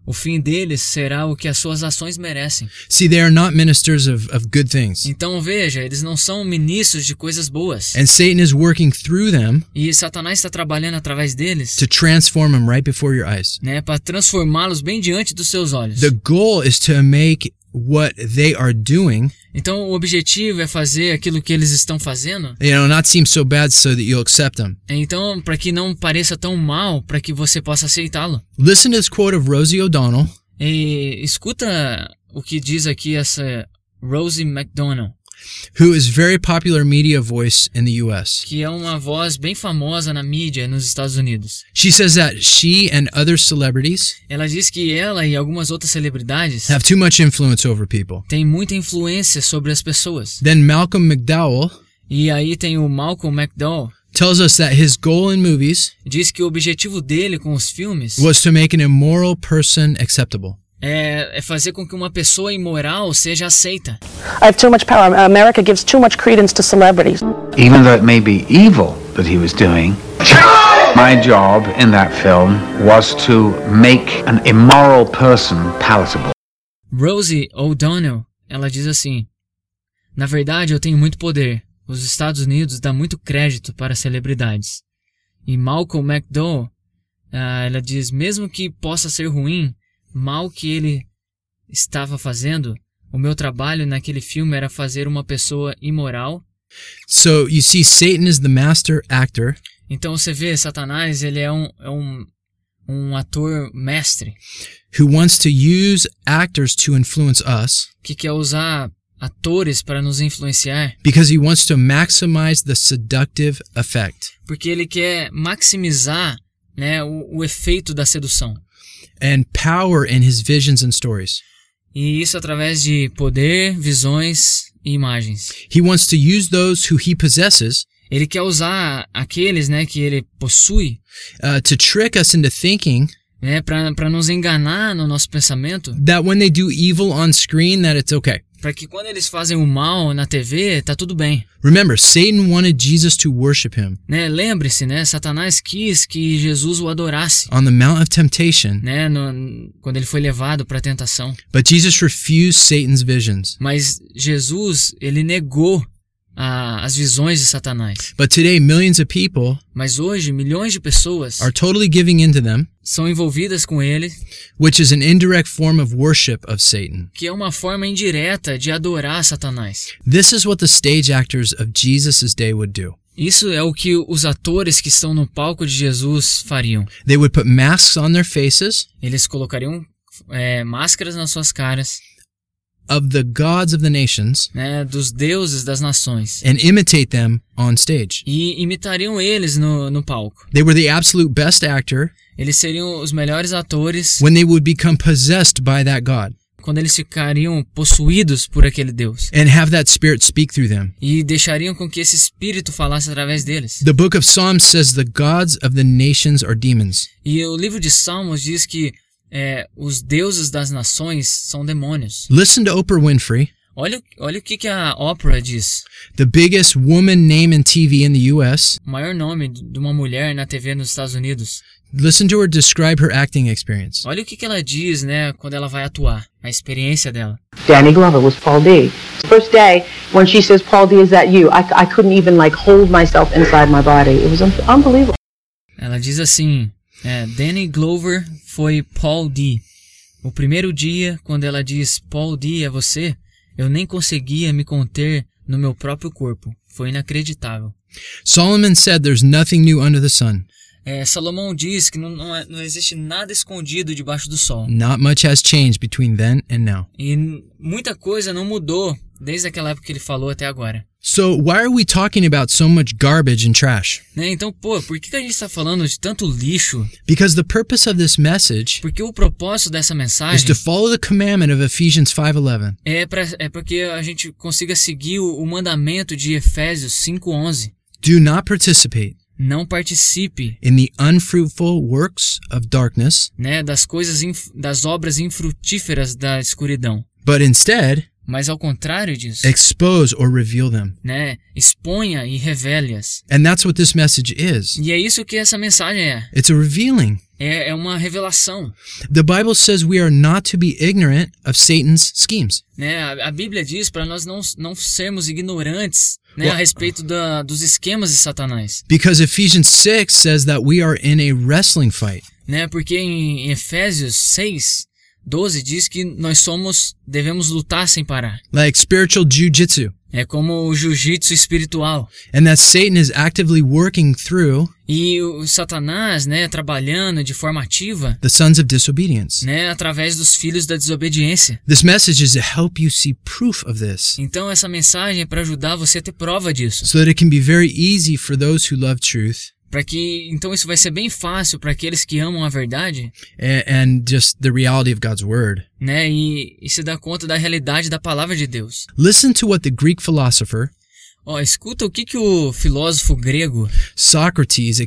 O fim deles será o que as suas ações merecem. See, they are not ministers of, of good things. Então veja, eles não são ministros de coisas boas. And Satan is working through them E Satanás está trabalhando através deles, to transform them right before your eyes. né, para transformá-los bem diante dos seus olhos. The goal is to make what they are doing, Então o objetivo é fazer aquilo que eles estão fazendo. you know, not seem so bad so that you'll accept them. Então, para que não pareça tão mal, para que você possa aceitá-lo. Listen to this quote of Rosie O'Donnell. E escuta o que diz aqui essa Rosie McDonald, who is very popular media voice in the US. que é uma voz bem famosa na mídia nos Estados Unidos. She says that she and other celebrities Ela diz que ela e algumas outras celebridades have too much influence over people. têm muita influência sobre as pessoas. Then Malcolm McDowell E aí tem o Malcolm McDowell, tells us that his goal in movies diz que o objetivo dele com os filmes was to make an immoral person acceptable. É, é fazer com que uma pessoa imoral seja aceita. I have too much power. America gives too much credence to celebrities. Even though it may be evil that he was doing, my job in that film was to make an immoral person palatable. Rosie O'Donnell, ela diz assim: Na verdade, eu tenho muito poder. Os Estados Unidos dá muito crédito para celebridades. E Malcolm McDowell, ah, ela diz: mesmo que possa ser ruim, mal que ele estava fazendo, o meu trabalho naquele filme era fazer uma pessoa imoral. So you see, Satan is the master actor Então você vê, Satanás, ele é um, é um, um ator mestre who wants to use actors to influence us que quer usar atores para nos influenciar. because he wants to maximize the seductive effect. porque ele quer maximizar né, o, o efeito da sedução. And power in his visions and stories. E isso através de poder, visões e imagens. He wants to use those who he possesses Ele quer usar aqueles né, que ele possui uh, to trick us into thinking né, para nos enganar no nosso pensamento, that when they do evil on screen that it's okay. Para que quando eles fazem o mal na TV, tá tudo bem. Remember, Satan wanted Jesus to worship him Né? Lembre-se, né, Satanás quis que Jesus o adorasse. on the Mount of Temptation, Né, no- quando ele foi levado para a tentação. but Jesus refused Satan's visions. Mas Jesus, ele negou a- as visões de Satanás. But today, millions of people Mas hoje, milhões de pessoas are totally giving into them, são envolvidas com ele, which is an indirect form of worship of Satan. que é uma forma indireta de adorar Satanás. This is what the stage actors of Jesus' day would do. Isso é o que os atores que estão no palco de Jesus fariam. They would put masks on their faces Eles colocariam é, máscaras nas suas caras, of the gods of the nations né, dos deuses das nações, and imitate them on stage. e imitariam eles no, no palco. They were the absolute best actor Eles seriam os melhores atores when they would become possessed by that God quando eles ficariam possuídos por aquele Deus and have that spirit speak through them. e deixariam com que esse espírito falasse através deles. The book of Psalms says the gods of the nations are demons. E o livro de Salmos diz que é, os deuses das nações são demônios. Listen to Oprah Winfrey, Olha, olha o que, que a Oprah diz. the biggest woman name in TV in the US. O maior nome de uma mulher na TV nos Estados Unidos. Listen to her describe her acting experience. Olha o que, que ela diz, né, quando ela vai atuar. A experiência dela. Danny Glover was Paul D. First day, when she says, Paul D, is that you? I, I couldn't even like hold myself inside my body. It was un- unbelievable. Ela diz assim: é, Danny Glover foi Paul D. O primeiro dia, quando ela diz Paul D é você, eu nem conseguia me conter no meu próprio corpo. Foi inacreditável. Solomon said there's nothing new under the sun. É, Salomão diz que não, não, é- não existe nada escondido debaixo do sol. Not much has changed between then and now. E muita coisa não mudou desde aquela época que ele falou até agora. So, why are we talking about so much garbage and trash? Né? Então, pô, por que que a gente está falando de tanto lixo? Because the purpose of this message Porque o propósito dessa is mensagem to follow the commandment of Ephesians 5:11. é para é para que a gente consiga seguir o, o mandamento de Efésios 5:11. Do not participate Não participe, in the unfruitful works of darkness, né, das coisas inf- das obras infrutíferas da escuridão, but instead mas ao contrário disso, expose or reveal them. né, exponha e revele-as. And that's what this message is. E é isso que essa mensagem é. It's a revealing. É, é uma revelação. The Bible says we are not to be ignorant of Satan's schemes. Né? A, a Bíblia diz para nós não, não sermos ignorantes né, Well- a respeito da, dos esquemas de Satanás. Because Ephesians 6 says that we are in a wrestling fight. Né? Porque em Efésios 6, 12 diz que nós somos, devemos lutar sem parar. like spiritual jujitsu, É como o jiu-jitsu espiritual. and that Satan is actively working through E o Satanás, né, trabalhando de forma ativa, the sons of disobedience. né, através dos filhos da desobediência. This message is to help you see proof of this Então essa mensagem é para ajudar você a ter prova disso. so that it can be very easy for those who love truth Para que então isso vai ser bem fácil para aqueles que amam a verdade, and, and just the reality of God's word. né, e, e se dar conta da realidade da palavra de Deus. Listen to what the Greek philosopher Ó, escuta o que que o filósofo grego, Socrates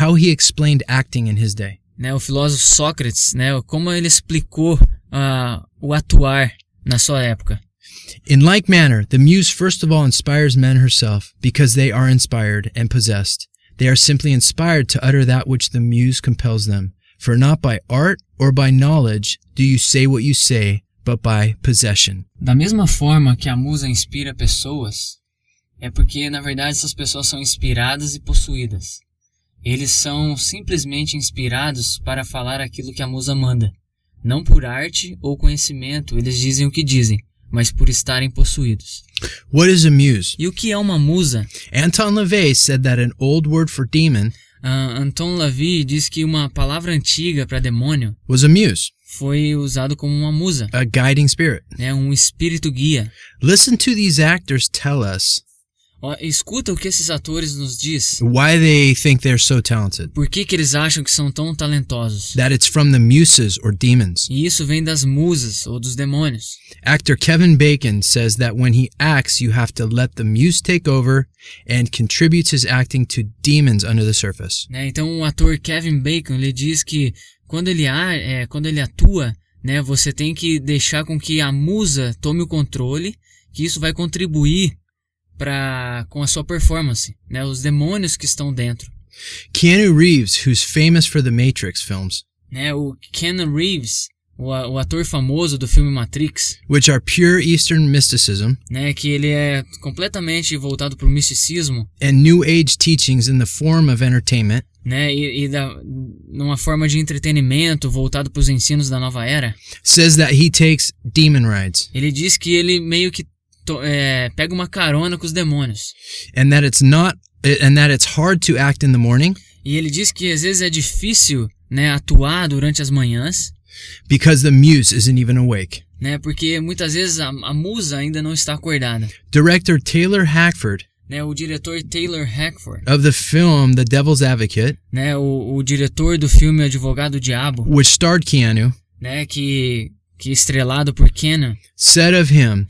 how he explained acting in his day. né, o filósofo Sócrates, né, como ele explicou ah, o atuar na sua época. In like manner, the muse first of all inspires men herself because they are inspired and possessed. They are simply inspired to utter that which the muse compels them. For not by art or by knowledge do you say what you say, but by possession. Da mesma forma que a musa inspira pessoas, é porque na verdade essas pessoas são inspiradas e possuídas. Eles são simplesmente inspirados para falar aquilo que a musa manda. Não por arte ou conhecimento eles dizem o que dizem, mas por estarem possuídos. What is a muse? E o que é uma musa? Anton LaVey said that an old word for demon Ah, Anton Lavey diz que uma palavra antiga para demônio was a muse, foi usado como uma musa, a guiding spirit. né, um espírito guia. Listen to these actors tell us escuta o que esses atores nos diz. why they think they're so talented. Por que, que eles acham que são tão talentosos? That it's from the muses or demons. E isso vem das musas ou dos demônios. Actor Kevin Bacon says that when he acts, you have to let the muse take over and contributes his acting to demons under the surface. né? Então o ator Kevin Bacon ele diz que quando ele, é, quando ele atua, né, você tem que deixar com que a musa tome o controle, que isso vai contribuir para com a sua performance, né? Os demônios que estão dentro, Keanu Reeves, who's famous for the Matrix films, né? O Keanu Reeves, o, o ator famoso do filme Matrix, which are pure Eastern mysticism né? Que ele é completamente voltado para o misticismo, and New Age teachings in the form of entertainment, né? E, e da, numa forma de entretenimento voltado para os ensinos da nova era. says that he takes demon rides Ele diz que ele meio que to- é, pega uma carona com os demônios. and that it's not and that it's hard to act in the morning E ele diz que às vezes é difícil, né, atuar durante as manhãs, because the muse isn't even awake. né, porque muitas vezes a, a musa ainda não está acordada. Director Taylor Hackford Né, o diretor Taylor Hackford, of the film The Devil's Advocate, né, o, o diretor do filme Advogado Diabo, which starred Keanu, né, que que estrelado por Kenan, said of him,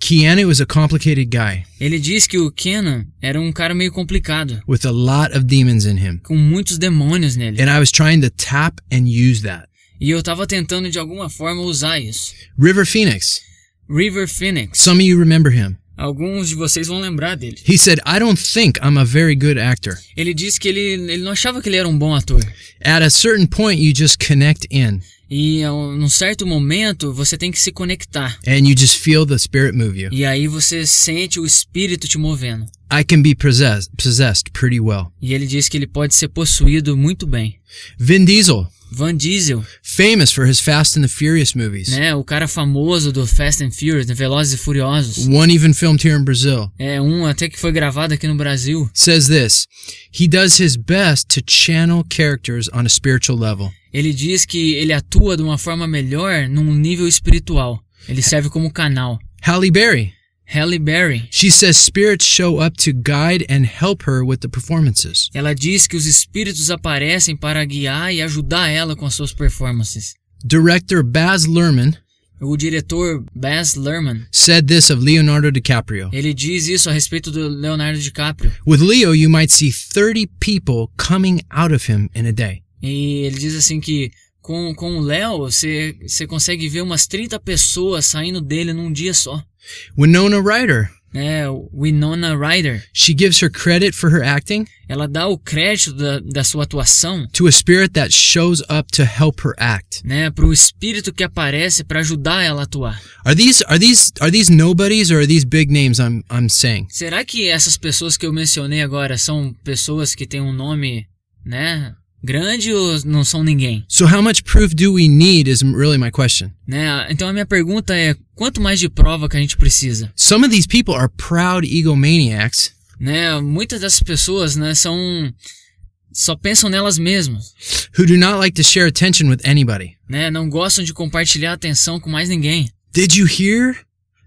Keanu is a complicated guy ele diz que o Kenan era um cara meio complicado, with a lot of demons in him. com muitos demônios nele. And I was trying to tap and use that. E eu tava tentando de alguma forma usar isso. River Phoenix, River Phoenix. some of you remember him. Alguns de vocês vão lembrar dele. He said, I don't think I'm a very good actor. Ele disse que ele, ele não achava que ele era um bom ator. At a certain point, you just connect in E a um- num certo momento você tem que se conectar. and you just feel the spirit move you. E aí você sente o espírito te movendo. I can be possessed, possessed pretty well. E ele diz que ele pode ser possuído muito bem. Vin Diesel, Van Diesel, famous for his Fast and the Furious movies. né? O cara famoso do Fast and Furious, né, Velozes e Furiosos. One even filmed here in Brazil. É um até que foi gravado aqui no Brasil. Says this He does his best to channel characters on a spiritual level. Ele diz que ele atua de uma forma melhor num nível espiritual. Ele serve como canal. Halle Berry, Halle Berry. She says spirits show up to guide and help her with the performances. Ela diz que os espíritos aparecem para guiar e ajudar ela com as suas performances. Director Baz Luhrmann O diretor Baz Luhrmann, said this of Leonardo DiCaprio. ele diz isso a respeito do Leonardo DiCaprio. With Leo, you might see 30 people coming out of him in a day. E ele diz assim que com, com o Léo, você, você consegue ver umas 30 pessoas saindo dele num dia só. Winona Ryder, É, o Winona Ryder. she gives her credit for her acting Ela dá o crédito da, da sua atuação, to a spirit that shows up to help her act. né, pro espírito que aparece para ajudar ela a atuar. Are these are these are these nobodies or are these big names I'm I'm saying? Será que essas pessoas que eu mencionei agora são pessoas que têm um nome, né, grande ou não são ninguém? So how much proof do we need is really my question. Né? Então a minha pergunta é, quanto mais de prova que a gente precisa? Some of these people are proud egomaniacs Né? Muitas dessas pessoas, né, são só pensam nelas mesmas, who do not like to share attention with anybody. né? Não gostam de compartilhar atenção com mais ninguém. Did you hear?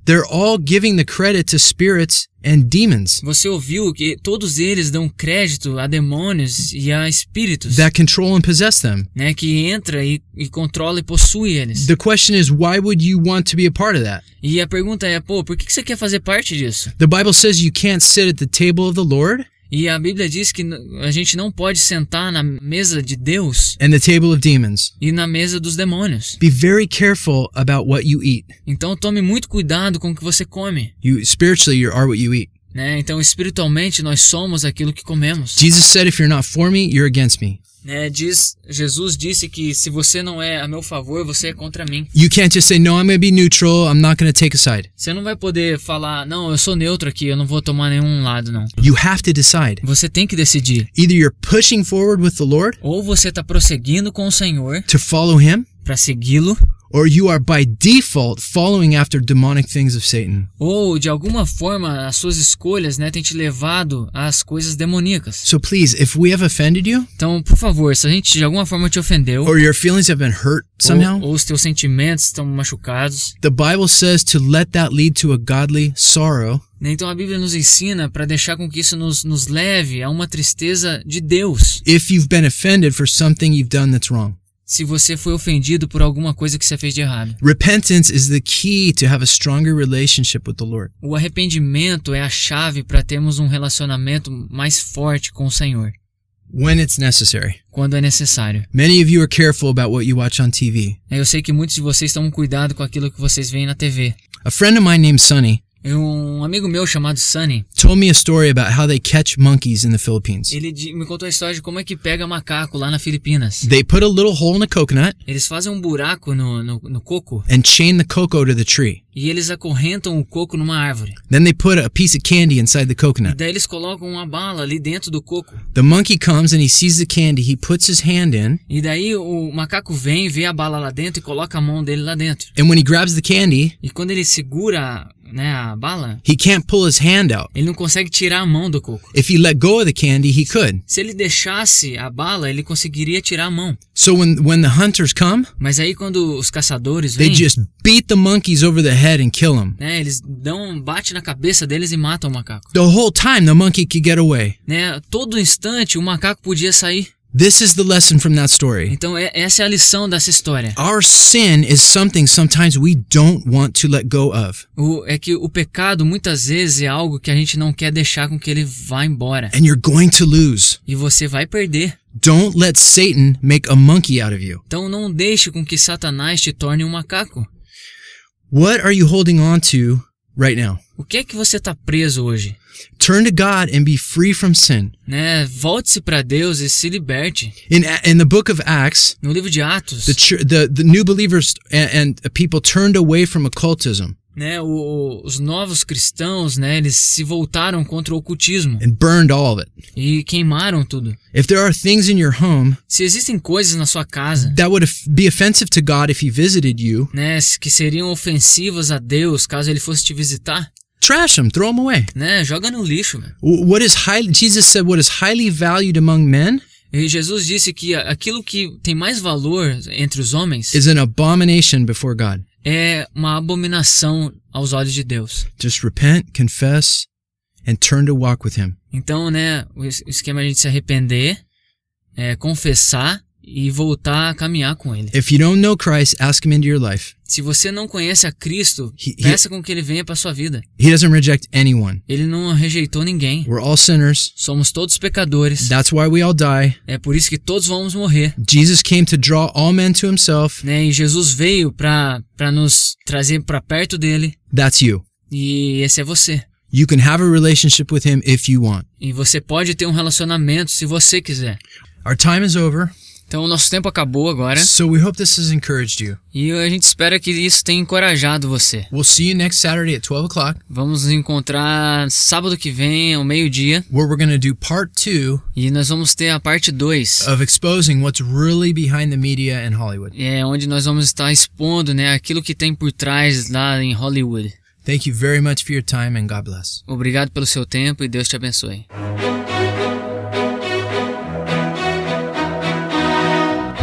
They're all giving the credit to spirits and demons Você ouviu que todos eles dão crédito a demônios e a espíritos, that control and possess them. né, que entra e, e controla e possui eles. The question is, why would you want to be a part of that? E a pergunta é, pô, por que que você quer fazer parte disso? The Bible says you can't sit at the table of the Lord E a Bíblia diz que a gente não pode sentar na mesa de Deus and the table of demons. e na mesa dos demônios. Be very careful about what you eat. Então tome muito cuidado com o que você come. You spiritually you are what you eat. Né? Então, espiritualmente, nós somos aquilo que comemos. Jesus said, if you're not for me, you're against me. Né? Diz, Jesus disse que se você não é a meu favor, você é contra mim. You can't just say, no, I'm going to be neutral. I'm not going to take a side. Você não vai poder falar, não, eu sou neutro aqui, eu não vou tomar nenhum lado, não. You have to decide. Você tem que decidir. Either you're pushing forward with the Lord Ou você está prosseguindo com o Senhor to follow him, para segui-lo, or you are by default following after demonic things of Satan. ou de alguma forma as suas escolhas, né, têm te levado às coisas demoníacas. So please, if we have offended you, Então, por favor, se a gente de alguma forma te ofendeu, or your feelings have been hurt somehow, ou, ou os teus sentimentos estão machucados, the Bible says to let that lead to a godly sorrow né, então a Bíblia nos ensina para deixar com que isso nos, nos leve a uma tristeza de Deus. if you've been offended for something you've done that's wrong. Se você foi ofendido por alguma coisa que você fez de errado. Repentance is the key to have a stronger relationship with the Lord. O arrependimento é a chave para termos um relacionamento mais forte com o Senhor, when it's necessary. quando é necessário. Many of you are careful about what you watch on TV. Eu sei que muitos de vocês tomam cuidado com aquilo que vocês veem na TV. A friend of mine named Sonny E Um amigo meu chamado Sunny, told me a story about how they catch monkeys in the Philippines. ele me contou a história de como é que pega macaco lá na Filipinas. They put a little hole in a coconut Eles fazem um buraco no, no, no coco and chain the cocoa to the tree. e eles acorrentam o coco numa árvore. Then they put a piece of candy inside the E coconut. daí eles colocam uma bala ali dentro do coco. The monkey comes and he sees the candy. He puts his hand in, E daí o macaco vem, vê a bala lá dentro e coloca a mão dele lá dentro. and when he grabs the candy, E quando ele segura né, a bala, he can't pull his hand out. ele não consegue tirar a mão do coco. If he let go of the candy, he could. Se ele deixasse a bala, ele conseguiria tirar a mão. So when when the hunters come, Mas aí quando os caçadores they vêm, just beat the monkeys over the head and kill them. né, eles dão bate na cabeça deles e matam o macaco. The whole time the monkey could get away. Né? Todo instante o macaco podia sair. This is the lesson from that story. Então é, essa é a lição dessa história. Our sin is something sometimes we don't want to let go of. O, é que o pecado muitas vezes é algo que a gente não quer deixar com que ele vá embora. And you're going to lose. E você vai perder. Don't let Satan make a monkey out of you. Então não deixe com que Satanás te torne um macaco. What are you holding on to right now? O que é que você está preso hoje? Turn to God and be free from sin. Né? Volte-se para Deus e se liberte. In in the book of Acts, No livro de Atos, the the, the new believers and, and people turned away from occultism né, o- os novos cristãos, né, eles se voltaram contra o ocultismo and burned all of it. e queimaram tudo. If there are things in your home Se existem coisas na sua casa, that would be offensive to God if he visited you, né, que seriam ofensivas a Deus caso ele fosse te visitar, trash them, throw them away. né, joga no lixo. velho. What is highly Jesus said what is highly valued among men E Jesus disse que aquilo que tem mais valor entre os homens is an abomination before God. é uma abominação aos olhos de Deus. Just repent, confess, and turn to walk with Him. Então, né, o esquema é a gente se arrepender, é, confessar e voltar a caminhar com Ele. If you don't know Christ, ask Him into your life. Se você não conhece a Cristo, He- he- peça com que Ele venha para sua vida. He doesn't reject anyone. Ele não rejeitou ninguém. We're all sinners. Somos todos pecadores. That's why we all die. É por isso que todos vamos morrer. Jesus came to draw all men to Himself. Né? E Jesus veio para nos trazer para perto dele. That's you. E esse é você. You can have a relationship with Him if you want. E você pode ter um relacionamento se você quiser. Our time is over, Então o nosso tempo acabou agora. so we hope this has encouraged you. E a gente espera que isso tenha encorajado você. We'll see you next Saturday at 12 o'clock, Vamos nos encontrar sábado que vem, ao meio-dia. where we're going to do part two E nós vamos ter a parte 2. of exposing what's really behind the media in Hollywood. É onde nós vamos estar expondo né, aquilo que tem por trás lá em Hollywood. Thank you very much for your time and God bless. Obrigado pelo seu tempo e Deus te abençoe.